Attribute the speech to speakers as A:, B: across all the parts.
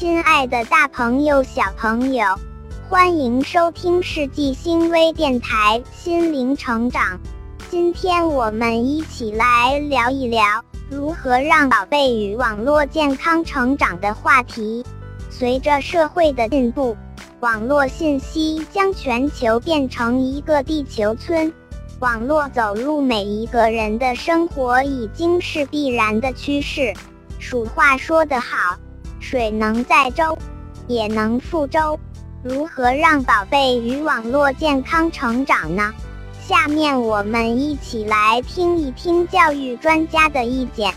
A: 亲爱的大朋友、小朋友，欢迎收听世纪星微电台心灵成长。今天我们一起来聊一聊如何让宝贝与网络健康成长的话题。随着社会的进步，网络信息将全球变成一个地球村，网络走入每一个人的生活已经是必然的趋势。俗话说得好。水能载舟，也能覆舟。如何让宝贝与网络健康成长呢？下面我们一起来听一听教育专家的意见。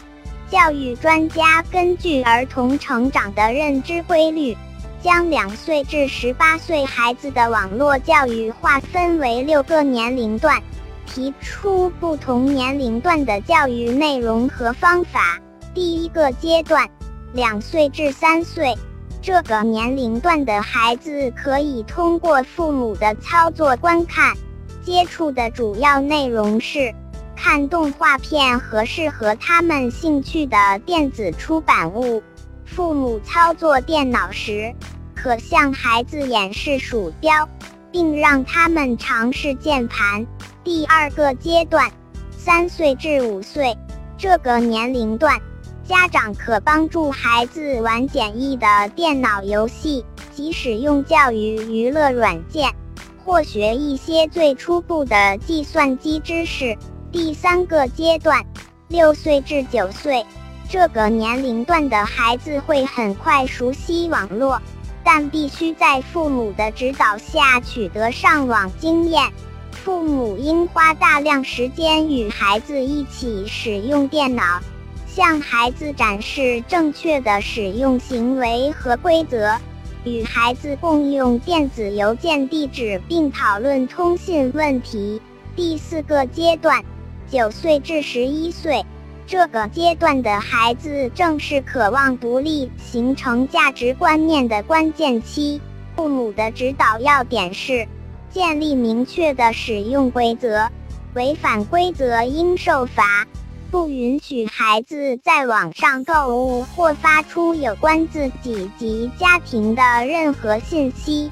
A: 教育专家根据儿童成长的认知规律，将两岁至十八岁孩子的网络教育划分为六个年龄段，提出不同年龄段的教育内容和方法。第一个阶段。两岁至三岁这个年龄段的孩子，可以通过父母的操作观看，接触的主要内容是看动画片和适合他们兴趣的电子出版物。父母操作电脑时，可向孩子演示鼠标，并让他们尝试键盘。第二个阶段，三岁至五岁这个年龄段。家长可帮助孩子玩简易的电脑游戏，及使用教育娱乐软件，或学一些最初步的计算机知识。第三个阶段，六岁至九岁这个年龄段的孩子会很快熟悉网络，但必须在父母的指导下取得上网经验。父母应花大量时间与孩子一起使用电脑。向孩子展示正确的使用行为和规则，与孩子共用电子邮件地址并讨论通信问题。第四个阶段，九岁至十一岁，这个阶段的孩子正是渴望独立、形成价值观念的关键期。父母的指导要点是：建立明确的使用规则，违反规则应受罚。不允许孩子在网上购物或发出有关自己及家庭的任何信息。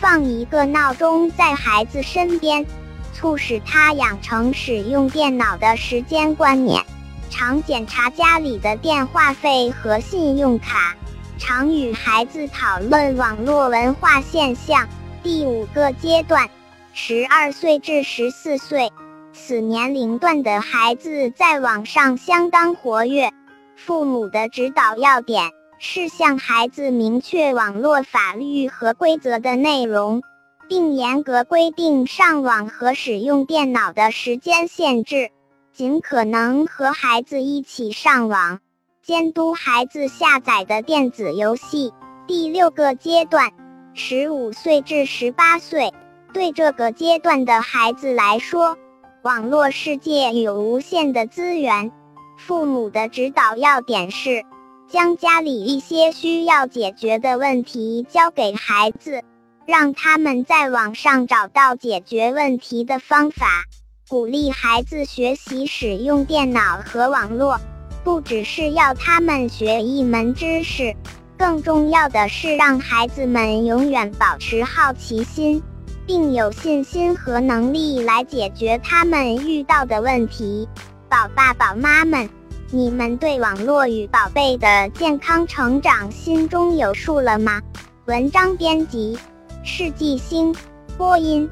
A: 放一个闹钟在孩子身边，促使他养成使用电脑的时间观念。常检查家里的电话费和信用卡。常与孩子讨论网络文化现象。第五个阶段，十二岁至十四岁。此年龄段的孩子在网上相当活跃，父母的指导要点是向孩子明确网络法律和规则的内容，并严格规定上网和使用电脑的时间限制，尽可能和孩子一起上网，监督孩子下载的电子游戏。第六个阶段，十五岁至十八岁，对这个阶段的孩子来说。网络世界有无限的资源，父母的指导要点是，将家里一些需要解决的问题交给孩子，让他们在网上找到解决问题的方法。鼓励孩子学习使用电脑和网络，不只是要他们学一门知识，更重要的是让孩子们永远保持好奇心。并有信心和能力来解决他们遇到的问题。宝爸宝妈们，你们对网络与宝贝的健康成长心中有数了吗？文章编辑：世纪星，播音：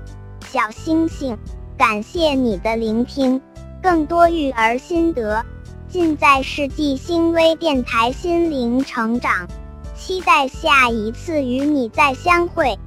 A: 小星星。感谢你的聆听，更多育儿心得尽在世纪星微电台心灵成长。期待下一次与你再相会。